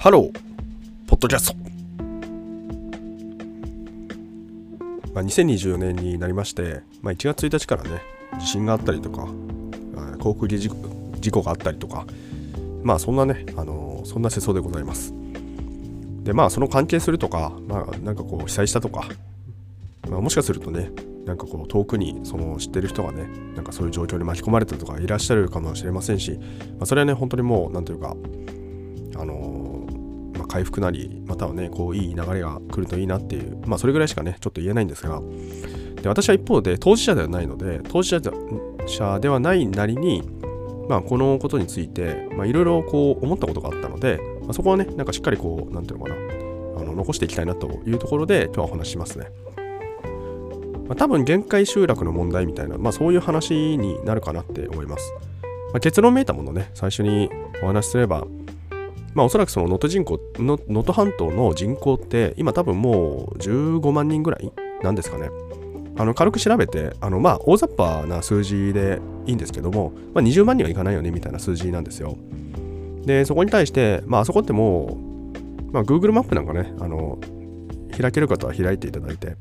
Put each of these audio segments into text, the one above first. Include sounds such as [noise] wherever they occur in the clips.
Hello, podcast。まあ、2024年になりまして、まあ、1月1日からね、地震があったりとか、航空機事故があったりとか、まあそんなね、あのー、そんな世相でございます。で、まあその関係するとか、まあなんかこう被災したとか、まあ、もしかするとね、なんかこう遠くにその知ってる人がね、なんかそういう状況に巻き込まれたとかいらっしゃるかもしれませんし、まあ、それはね、本当にもう、なんというか、あのー回復なりまたはねこういい流れが来るといいなっていうまあそれぐらいしかねちょっと言えないんですがで私は一方で当事者ではないので当事者ではないなりにまあこのことについてまあいろいろこう思ったことがあったので、まあ、そこはねなんかしっかりこう何ていうのかなあの残していきたいなというところで今日はお話ししますね。まあ、多分限界集落の問題みたいな、まあ、そういう話になるかなって思います。まあ、結論めいたものね、最初にお話しすれば、まあ、おそらくその能登人口能登半島の人口って今多分もう15万人ぐらいなんですかね。あの軽く調べてあのまあ大雑把な数字でいいんですけども、まあ、20万人はいかないよねみたいな数字なんですよ。でそこに対してまああそこってもう、まあ、Google マップなんかねあの開ける方は開いていただいて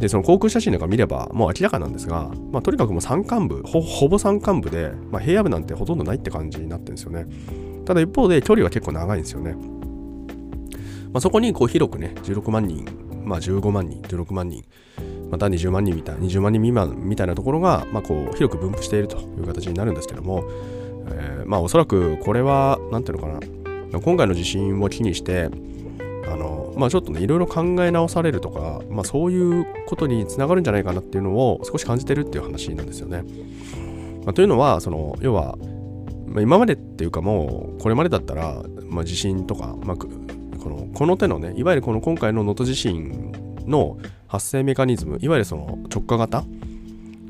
でその航空写真なんか見ればもう明らかなんですが、まあ、とにかくもう山間部ほぼ山間部で、まあ、平野部なんてほとんどないって感じになってるんですよね。ただ一方で距離は結構長いんですよね。まあ、そこにこう広くね、16万人、まあ、15万人、16万人、また20万人みたいな、20万人未満みたいなところが、まあ、こう広く分布しているという形になるんですけども、えー、まあおそらくこれは、なんていうのかな、今回の地震を機にして、あのまあ、ちょっとね、いろいろ考え直されるとか、まあ、そういうことにつながるんじゃないかなっていうのを少し感じてるっていう話なんですよね。まあ、というのは、その要は、まあ、今までっていうかもうこれまでだったら、まあ、地震とか、まあ、このこの手のねいわゆるこの今回の能登地震の発生メカニズムいわゆるその直下型？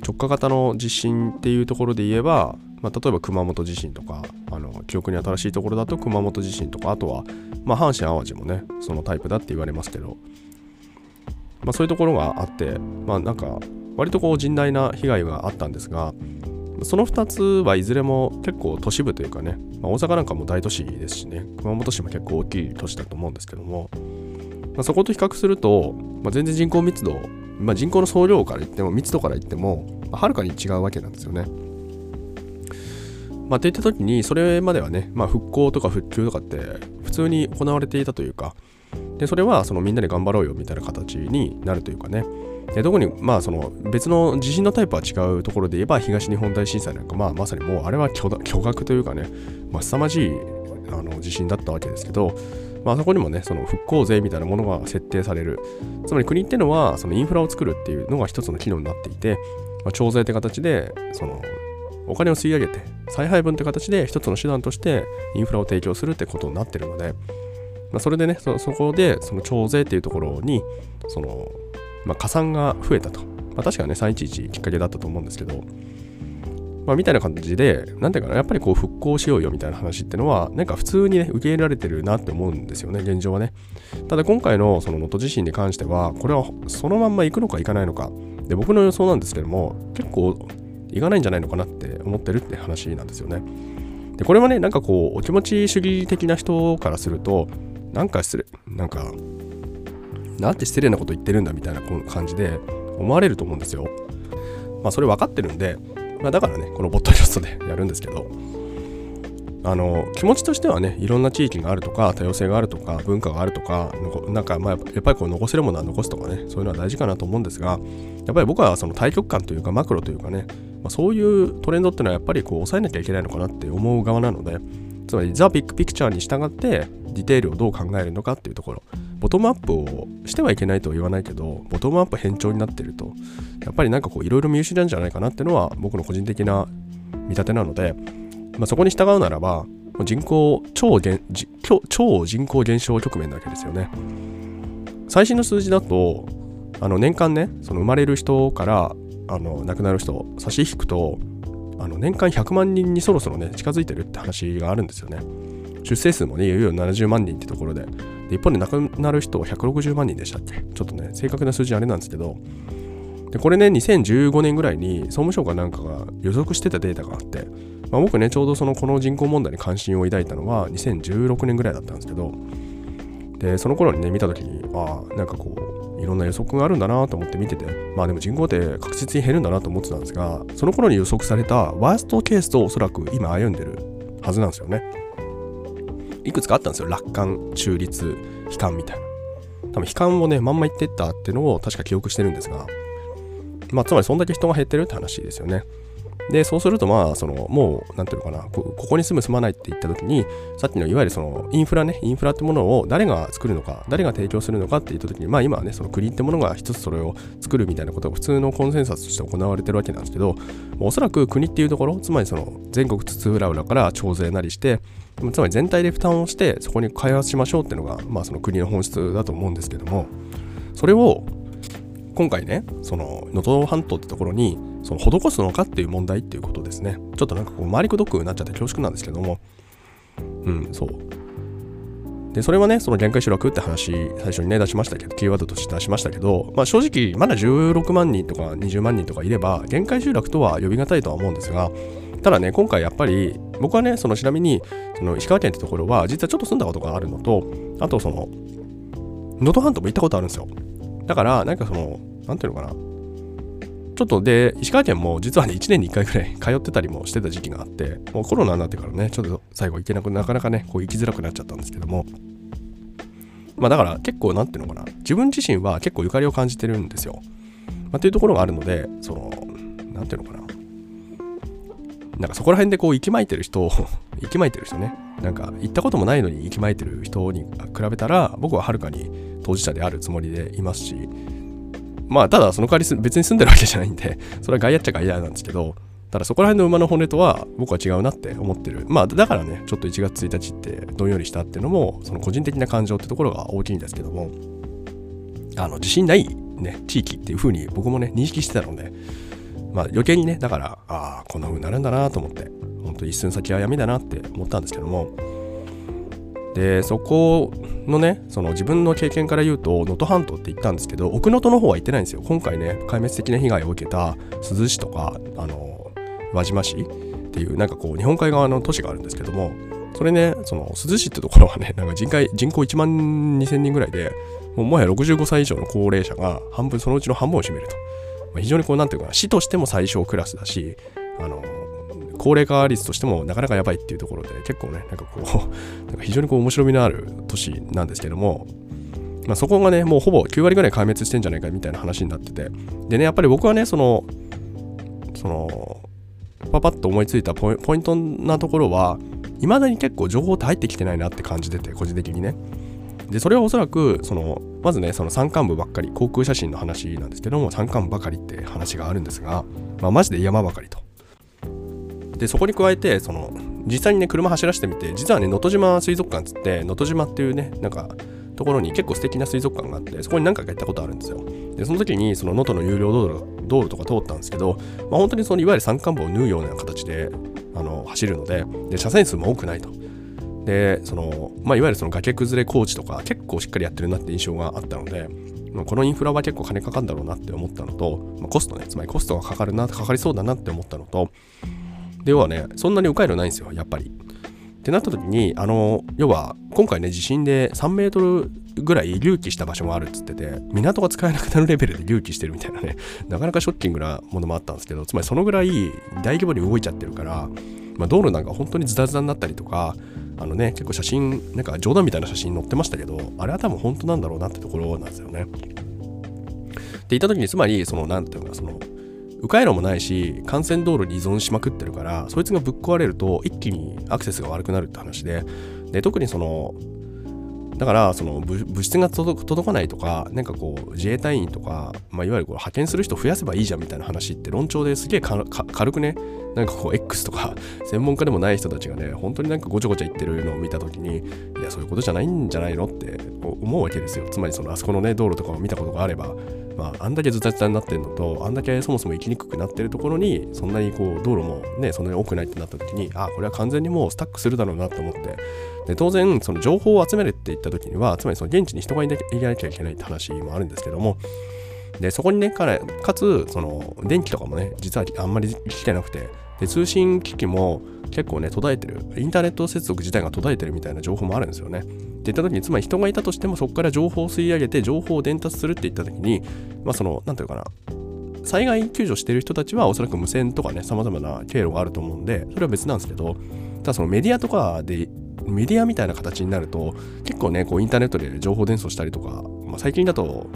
直下型の地震っていうところで言えば、まあ、例えば熊本地震とかあの記憶に新しいところだと熊本地震とかあとは、まあ、阪神・淡路もねそのタイプだって言われますけど、まあ、そういうところがあってまあなんか割とこう甚大な被害があったんですがその2つはいずれも結構都市部というかね、まあ、大阪なんかも大都市ですしね、熊本市も結構大きい都市だと思うんですけども、まあ、そこと比較すると、まあ、全然人口密度、まあ、人口の総量から言っても密度から言っても、まあ、はるかに違うわけなんですよね。まあ、っていった時にそれまではね、まあ、復興とか復旧とかって普通に行われていたというかでそれはそのみんなで頑張ろうよみたいな形になるというかね。で特にまあその別の地震のタイプは違うところで言えば東日本大震災なんかまあまさにもうあれは巨巨額というかね、まあ、凄まじいあの地震だったわけですけど、まあそこにもねその復興税みたいなものが設定される。つまり国っていうのはそのインフラを作るっていうのが一つの機能になっていて、まあ、徴税って形でそのお金を吸い上げて再配分って形で一つの手段としてインフラを提供するってことになってるので、まあ、それでねそこでその徴税っていうところにそのまあ、加算が増えたと。まあ、確かね、311きっかけだったと思うんですけど、まあ、みたいな感じで、なんていうかな、やっぱりこう復興しようよみたいな話ってのは、なんか普通にね、受け入れられてるなって思うんですよね、現状はね。ただ今回のその能登地震に関しては、これはそのまんま行くのか行かないのか。で、僕の予想なんですけども、結構行かないんじゃないのかなって思ってるって話なんですよね。で、これはね、なんかこう、お気持ち主義的な人からすると、なんか失礼、なんか、なんて失礼なこと言ってるんだみたいな感じで思われると思うんですよ。まあそれ分かってるんで、まあ、だからね、このボットキャストで [laughs] やるんですけど、あの気持ちとしてはねいろんな地域があるとか多様性があるとか文化があるとかなんかまやっぱりこう残せるものは残すとかねそういうのは大事かなと思うんですがやっぱり僕はその対極感というかマクロというかね、まあ、そういうトレンドっていうのはやっぱりこう抑えなきゃいけないのかなって思う側なのでつまりザ・ビッグピクチャーに従ってディテールをどう考えるのかっていうところ。ボトムアップをしてはいけないとは言わないけどボトムアップ変調になってるとやっぱりなんかこういろいろ見失うんじゃないかなっていうのは僕の個人的な見立てなので、まあ、そこに従うならば人口超減超人口減少局面なわけですよね。最新の数字だとあの年間ねその生まれる人からあの亡くなる人差し引くとあの年間100万人にそろそろね近づいてるって話があるんですよね。出生数もねいよいよ70万人ってところで。で一方で亡くなる人は160万人でしたっけ？ちょっとね、正確な数字あれなんですけど、でこれね2015年ぐらいに総務省かなんかが予測してたデータがあって、まあ、僕ねちょうどそのこの人口問題に関心を抱いたのは2016年ぐらいだったんですけど。でその頃にね見た時にああなんかこういろんな予測があるんだなと思って見てて。まあでも人口って確実に減るんだなと思ってたんですがその頃に予測されたワーストケースとおそらく今歩んでるはずなんですよね。いくつかあったんですよ。楽観中立悲観みたいな。多分悲観をねまんま言ってったっていうのを確か記憶してるんですが。まあつまりそんだけ人が減ってるって話ですよね。で、そうすると、まあ、その、もう、なんていうのかなこ、ここに住む、住まないって言った時に、さっきのいわゆるその、インフラね、インフラってものを誰が作るのか、誰が提供するのかって言った時に、まあ今はね、その国ってものが一つそれを作るみたいなことが普通のコンセンサスとして行われてるわけなんですけど、おそらく国っていうところ、つまりその、全国津々浦々から徴税なりして、つまり全体で負担をして、そこに開発しましょうっていうのが、まあその国の本質だと思うんですけども、それを、今回ね、その、能登半島ってところに、その施すのかっていう問題っていうことですね。ちょっとなんかこう回りくどくなっちゃって恐縮なんですけども、うん、そう。で、それはね、その限界集落って話、最初にね、出しましたけど、キーワードとして出しましたけど、まあ正直、まだ16万人とか20万人とかいれば、限界集落とは呼び難いとは思うんですが、ただね、今回やっぱり、僕はね、そのちなみに、その石川県ってところは、実はちょっと住んだことがあるのと、あとその、能登半島も行ったことあるんですよ。だから、なんかその、なんていうのかな、ちょっとで、石川県も実はね、1年に1回ぐらい [laughs] 通ってたりもしてた時期があって、もうコロナになってからね、ちょっと最後行けなく、なかなかね、こう行きづらくなっちゃったんですけども、まあだから結構なんていうのかな、自分自身は結構ゆかりを感じてるんですよ。まあ、っていうところがあるので、その、なんていうのかな、なんかそこら辺でこう、息巻いてる人を息巻いてる人ね、なんか行ったこともないのに息巻いてる人に比べたら、僕ははるかに当事者であるつもりでいますし、まあ、ただその代わり別に住んでるわけじゃないんで、それは外野っちゃ外野なんですけど、ただそこら辺の馬の骨とは僕は違うなって思ってる。まあ、だからね、ちょっと1月1日ってどんよりしたっていうのも、その個人的な感情ってところが大きいんですけども、あの、自信ないね、地域っていう風に僕もね、認識してたので、まあ余計にね、だから、ああ、こんな風になるんだなと思って、本当一寸先は闇だなって思ったんですけども、でそこのねその自分の経験から言うと能登半島って言ったんですけど奥能登の方は行ってないんですよ。今回ね壊滅的な被害を受けた珠洲市とかあの輪島市っていうなんかこう日本海側の都市があるんですけどもそれねその珠洲市ってところはねなんか人口人口1万2000人ぐらいでもうもはや65歳以上の高齢者が半分そのうちの半分を占めると、非常にこうなんていうかな市としても最小クラスだしあの高齢化率としてもなかなかやばいっていうところで結構ねなんかこう [laughs] なんか非常にこう面白みのある都市なんですけどもまあ、そこがね、もうほぼ9割ぐらい壊滅してんじゃないかみたいな話になってて。でね、やっぱり僕はね、その、その、パパッと思いついたポイントなところは、未だに結構情報って入ってきてないなって感じてて、個人的にね。で、それはおそらく、その、まずね、その山間部ばっかり、航空写真の話なんですけども、山間部ばかりって話があるんですが、まあ、マジで山ばかりと。でそこに加えてその実際にね車走らせてみて実はね能登島水族館っつって能登島っていうねなんかところに結構素敵な水族館があってそこに何回か行ったことあるんですよでその時にその能登の有料道路道路とか通ったんですけど、まあ、本当にそのいわゆる山間部を縫うような形であの走るのでで車線数も多くないとでその、まあ、いわゆるその崖崩れ工事とか結構しっかりやってるなって印象があったのでこのインフラは結構金かかるんだろうなって思ったのと、まあ、コストねつまりコストがかかるなかかりそうだなって思ったのとで要はねそんなに迂回路ないんですよやっぱり。ってなった時にあの要は今回ね地震で3メートルぐらい隆起した場所もあるっつってて港が使えなくなるレベルで隆起してるみたいなね [laughs] なかなかショッキングなものもあったんですけどつまりそのぐらい大規模に動いちゃってるから、まあ、道路なんか本当にズタズタになったりとかあのね結構写真なんか冗談みたいな写真載ってましたけどあれは多分本当なんだろうなってところなんですよね。って言った時につまりその何ていうのかその迂回路もないし幹線道路に依存しまくってるからそいつがぶっ壊れると一気にアクセスが悪くなるって話でで特にそのだからその物質が届かないとかなんかこう自衛隊員とか、まあ、いわゆるこう派遣する人増やせばいいじゃんみたいな話って論調ですげえ [laughs] 軽くねなんかこう X とか [laughs] 専門家でもない人たちがね本当になんかごちゃごちゃ言ってるのを見た時にいやそういうことじゃないんじゃないのって思うわけですよ。つまりそのあそこのね道路とかを見たことがあればまあ、あんだけズタズタになってるのとあんだけそもそも行きにくくなってるところにそんなにこう道路もねそんなに多くないってなった時にあこれは完全にもうスタックするだろうなと思って。で当然その情報を集めるって言った時にはつまりその現地に人がいなきゃいけないって話もあるんですけどもで、そこにね、かかつ、その、電気とかもね、実はあんまり来てなくて、で、通信機器も結構ね、途絶えてる。インターネット接続自体が途絶えてるみたいな情報もあるんですよね。って言った時に、つまり人がいたとしても、そこから情報を吸い上げて、情報を伝達するって言った時に、まあ、その、なんていうかな、災害救助してる人たちはおそらく無線とかね、様々な経路があると思うんで、それは別なんですけど、ただそのメディアとかで、メディアみたいな形になると、結構ね、こうインターネットで情報伝送したりとか、まあ、最近だと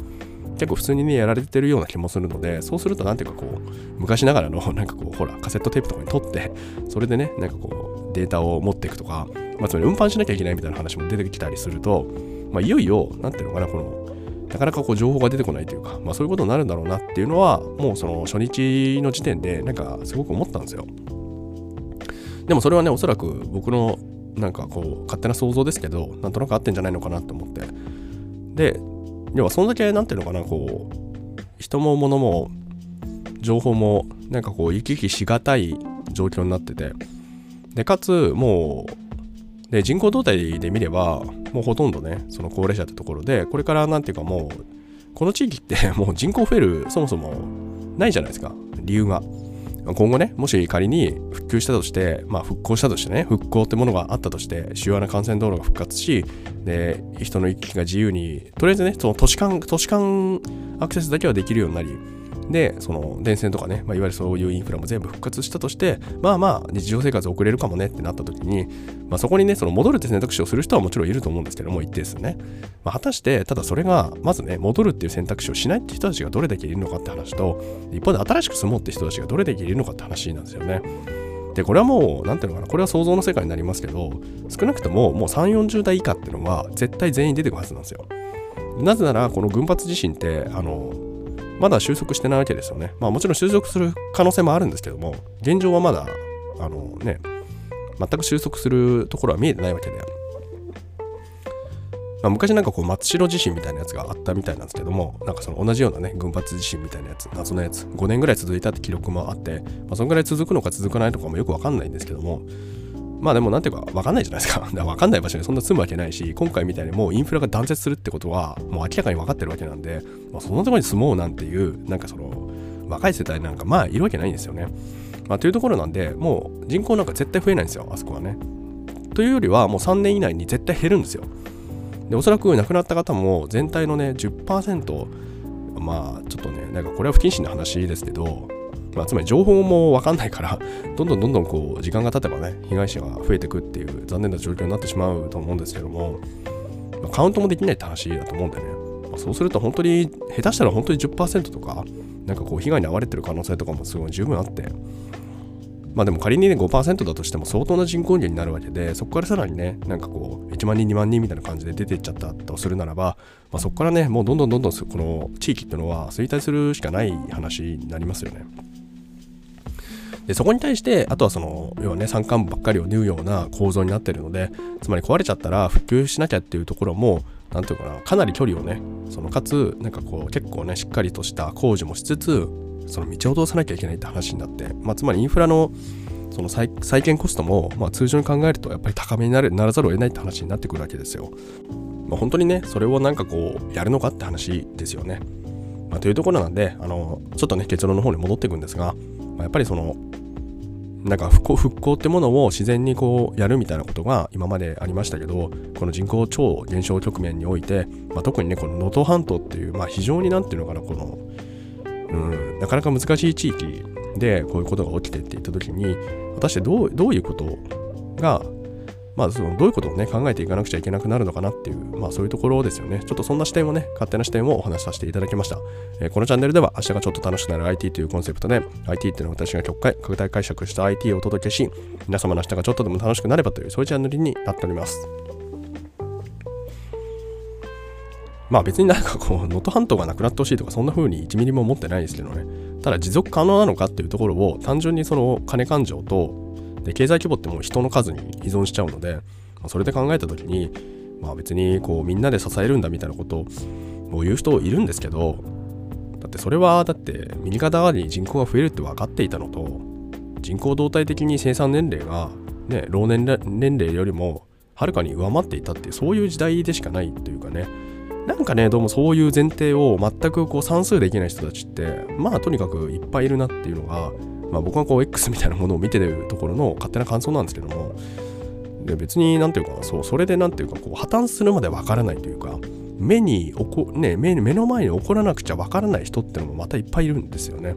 結構普通にね、やられてるような気もするので、そうするとなんていうかこう、昔ながらの [laughs] なんかこう、ほら、カセットテープとかに撮って、それでね、なんかこう、データを持っていくとか、まあ、つまり運搬しなきゃいけないみたいな話も出てきたりすると、まあ、いよいよ、なんていうのかな、この、なかなかこう情報が出てこないというか、まあ、そういうことになるんだろうなっていうのは、もうその初日の時点で、なんかすごく思ったんですよ。でもそれはね、おそらく僕のなんかこう、勝手な想像ですけど、なんとなく合ってんじゃないのかなと思って。で、要はそんだけ、なんていうのかな、こう、人も物も、情報も、なんかこう、行き来しがたい状況になってて、で、かつ、もう、で、人口動態で見れば、もうほとんどね、その高齢者ってところで、これからなんていうかもう、この地域ってもう人口増える、そもそもないじゃないですか、理由が。今後ね、もし仮に復旧したとして、まあ復興したとしてね、復興ってものがあったとして、主要な幹線道路が復活し、で、人の行き来が自由に、とりあえずね、その都市間、都市間アクセスだけはできるようになり、で、その電線とかね、まあ、いわゆるそういうインフラも全部復活したとして、まあまあ日常生活送れるかもねってなった時に、まあ、そこにね、その戻るって選択肢をする人はもちろんいると思うんですけども、一定数ね。まあ、果たして、ただそれが、まずね、戻るっていう選択肢をしないって人たちがどれだけいるのかって話と、一方で新しく住もうって人たちがどれだけいるのかって話なんですよね。で、これはもう、なんていうのかな、これは想像の世界になりますけど、少なくとももう3、40代以下っていうのは絶対全員出てくるはずなんですよ。なぜなら、この群発地震って、あの、まだ収束してないわけですよね。まあもちろん収束する可能性もあるんですけども、現状はまだ、あのね、全く収束するところは見えてないわけで。まあ、昔なんかこう松代地震みたいなやつがあったみたいなんですけども、なんかその同じようなね、群発地震みたいなやつ、謎のやつ、5年ぐらい続いたって記録もあって、まあ、そのぐらい続くのか続かないのかもよくわかんないんですけども、まあでもなんていうか分かんないじゃないですか。[laughs] 分かんない場所にそんな住むわけないし、今回みたいにもうインフラが断絶するってことはもう明らかに分かってるわけなんで、まあ、そんなところに住もうなんていう、なんかその若い世代なんかまあいるわけないんですよね。まあというところなんで、もう人口なんか絶対増えないんですよ、あそこはね。というよりはもう3年以内に絶対減るんですよ。で、おそらく亡くなった方も全体のね、10%、まあちょっとね、なんかこれは不謹慎な話ですけど、まあ、つまり情報も分かんないからどんどんどんどんこう時間が経てばね被害者が増えてくっていう残念な状況になってしまうと思うんですけども、まあ、カウントもできないって話だと思うんでね、まあ、そうすると本当に下手したら本当に10%とかなんかこう被害に遭われてる可能性とかもすごい十分あってまあでも仮にね5%だとしても相当な人口減になるわけでそこからさらにねなんかこう1万人2万人みたいな感じで出ていっちゃったとするならば、まあ、そこからねもうどんどんどんどんこの地域っていうのは衰退するしかない話になりますよね。でそこに対してあとはその要はね山間部ばっかりを縫うような構造になってるのでつまり壊れちゃったら復旧しなきゃっていうところも何ていうかなかなり距離をねそのかつなんかこう結構ねしっかりとした工事もしつつその道を通さなきゃいけないって話になって、まあ、つまりインフラのその再建コストも、まあ、通常に考えるとやっぱり高めになるならざるを得ないって話になってくるわけですよ。まあ、本当にねそれをなんかこうやるのかって話ですよね。まあ、というところなんであのちょっとね結論の方に戻っていくんですが、やっぱりそのなんか復興復興ってものを自然にこうやるみたいなことが今までありましたけどこの人口超減少局面において、まあ、特にねこの能登半島っていう、まあ、非常に何ていうのかなこの、うん、なかなか難しい地域でこういうことが起きてっていった時に果たしてどうどういうことがまあ、そのどういうことをね、考えていかなくちゃいけなくなるのかなっていう、まあそういうところですよね。ちょっとそんな視点をね、勝手な視点をお話しさせていただきました。えー、このチャンネルでは明日がちょっと楽しくなる IT というコンセプトで、IT っていうのは私が極快、拡大解釈した IT をお届けし、皆様の明日がちょっとでも楽しくなればという、そういうチャンネルになっております。まあ別になんかこう、能登半島がなくなってほしいとか、そんな風に1ミリも思ってないですけどね。ただ持続可能なのかっていうところを単純にその金勘定とで経済規模ってもう人の数に依存しちゃうので、まそれで考えた時に、まあ、別にこうみんなで支えるんだみたいなことを言う人いるんですけどだってそれはだって右肩上がりに人口が増えるって分かっていたのと人口動態的に生産年齢が、ね、老年年齢よりもはるかに上回っていたってそういう時代でしかないというかね。なんかねどうもそういう前提を全くこう算数できない人たちってまあとにかくいっぱいいるなっていうのが、まあ、僕はこう X みたいなものを見てるところの勝手な感想なんですけどもで別になんていうかそうそれでなんていうかこう破綻するまでわからないというか目におこ、ね、目目の前に起こらなくちゃわからない人ってのもまたいっぱいいるんですよね。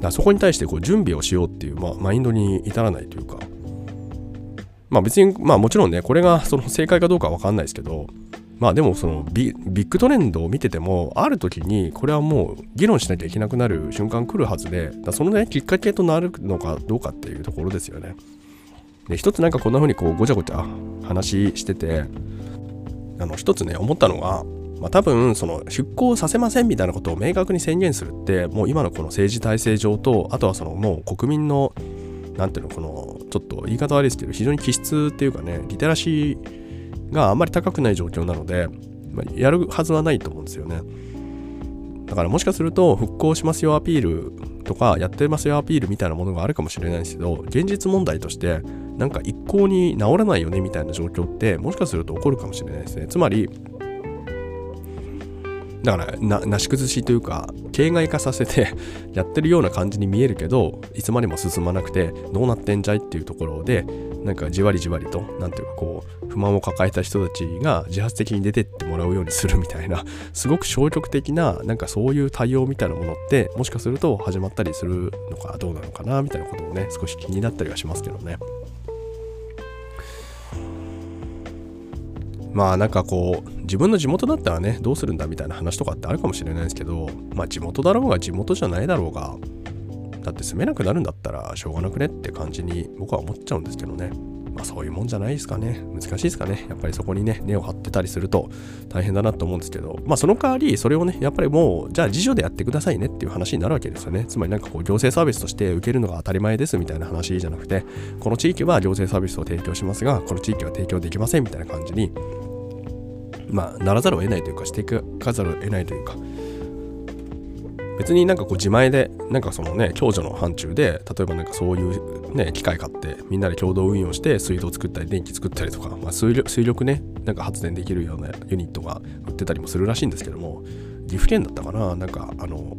だそこに対してこう準備をしようっていう、まあ、マインドに至らないというかまあ別にまあもちろんねこれがその正解かどうかは分かんないですけどまあでもそのビッグトレンドを見ててもある時にこれはもう議論しなきゃいけなくなる瞬間来るはずでだそのねきっかけとなるのかどうかっていうところですよね。で一つなんかこんな風にこうごちゃごちゃ話しててあの一つね思ったのがまあ、多分その出向させませんみたいなことを明確に宣言するってもう今のこの政治体制上とあとはそのもう国民のなんていうのこのちょっと言い方悪いですけど非常に気質っていうかねリテラシーがあまり高くない状況なので、まあ、やるはずはないと思うんですよね。だからもしかすると復興しますよアピールとかやってますよアピールみたいなものがあるかもしれないですけど現実問題としてなんか一向に治らないよねみたいな状況ってもしかすると起こるかもしれないですね。つまりだからなし崩しというか形骸化させてやってるような感じに見えるけどいつまでも進まなくてどうなってんじゃいっていうところでなんかじわりじわりと何ていうかこう不満を抱えた人たちが自発的に出てってもらうようにするみたいなすごく消極的ななんかそういう対応みたいなものってもしかすると始まったりするのかどうなのかなみたいなこともね少し気になったりはしますけどね。まあなんかこう自分の地元だったらねどうするんだみたいな話とかってあるかもしれないですけどまあ地元だろうが地元じゃないだろうがだって住めなくなるんだったらしょうがなくねって感じに僕は思っちゃうんですけどね。まあそういうもんじゃないですかね。難しいですかね。やっぱりそこにね根を張ってたりすると大変だなと思うんですけど。まあその代わりそれをねやっぱりもうじゃあ自助でやってくださいねっていう話になるわけですよね。つまりなんかこう行政サービスとして受けるのが当たり前ですみたいな話じゃなくてこの地域は行政サービスを提供しますがこの地域は提供できませんみたいな感じにまあ、ならざるを得ないというか、していかざるを得ないというか、別になんかこう自前で、なんかそのね、共助の範疇で、例えばなんかそういうね、機械買って、みんなで共同運用して、水道作ったり、電気作ったりとか、まあ、水力水力ね、なんか発電できるようなユニットが売ってたりもするらしいんですけども、岐阜県だったかな、なんかあの、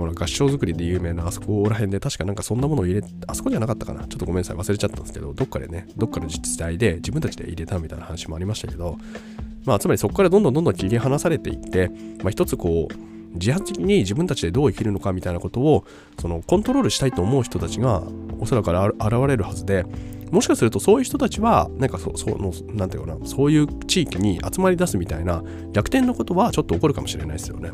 ほら合掌造りで有名なあそこら辺で確かなんかそんなものを入れあそこじゃなかったかなちょっとごめんなさい忘れちゃったんですけどどっかでねどっかの自治体で自分たちで入れたみたいな話もありましたけどまあつまりそこからどんどんどんどん切り離されていってまあ一つこう自発的に自分たちでどう生きるのかみたいなことをそのコントロールしたいと思う人たちがおそらく現れるはずでもしかするとそういう人たちはなんかそそのなんていうかなそういう地域に集まり出すみたいな逆転のことはちょっと起こるかもしれないですよね。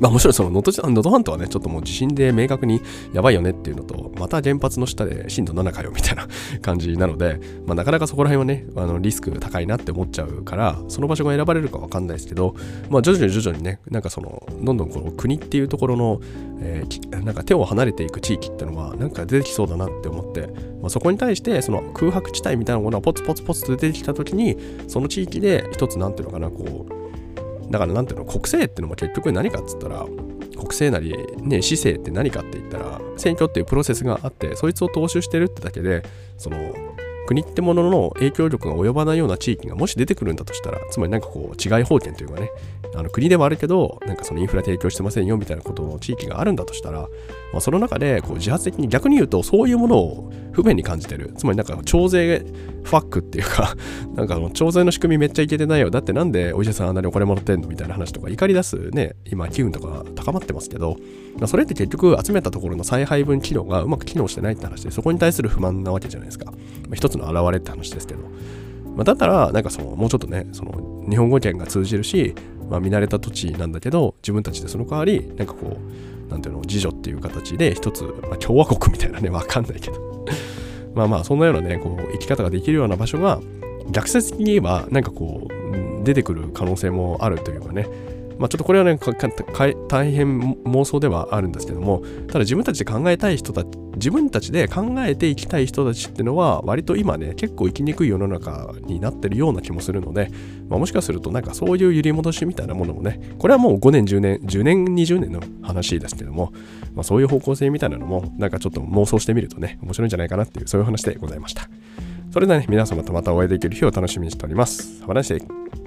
まあもちろんその能登半島はね、ちょっともう地震で明確にやばいよねっていうのと、また原発の下で震度7かよみたいな感じなので、まあなかなかそこら辺はね、あのリスク高いなって思っちゃうから、その場所が選ばれるかわかんないですけど、まあ徐々に徐々にね、なんかその、どんどんこの国っていうところの、えー、なんか手を離れていく地域っていうのは、なんか出てきそうだなって思って、まあ、そこに対してその空白地帯みたいなものがポツポツポツと出てきた時に、その地域で一つなんていうのかな、こう、だからなんていうの国政ってのも結局何かっつったら国政なりね市政って何かって言ったら選挙っていうプロセスがあってそいつを踏襲してるってだけでその国ってものの影響力が及ばないような地域がもし出てくるんだとしたらつまりなんかこう違い法権というかねあの国ではあるけどなんかそのインフラ提供してませんよみたいなことの地域があるんだとしたら、まあ、その中でこう自発的に逆に言うとそういうものを不便に感じてる。つまりなんか徴税ファックっていうか [laughs] なんか徴税の仕組みめっちゃいけてないよ。だってなんでお医者さんあんなにお金もらってんのみたいな話とか怒り出すね今機運とか高まってますけど、まあ、それって結局集めたところの再配分機能がうまく機能してないって話でそこに対する不満なわけじゃないですか、まあ、一つの表れって話ですけど。まあ、だったら、なんかその、もうちょっとね、その、日本語圏が通じるし、まあ、見慣れた土地なんだけど、自分たちでその代わり、なんかこう、なんていうの、自助っていう形で一つ、まあ、共和国みたいなね、わかんないけど。まあまあ、そんなようなね、こう、生き方ができるような場所が、逆説的に言えば、なんかこう、出てくる可能性もあるというかね、まあ、ちょっとこれはね、大変妄想ではあるんですけども、ただ自分たちで考えたい人たち、自分たちで考えていきたい人たちっていうのは、割と今ね、結構生きにくい世の中になってるような気もするので、まあ、もしかするとなんかそういう揺り戻しみたいなものもね、これはもう5年、10年、10年、20年の話ですけども、まあ、そういう方向性みたいなのも、なんかちょっと妄想してみるとね、面白いんじゃないかなっていう、そういう話でございました。それではね、皆様とまたお会いできる日を楽しみにしております。Have a nice day.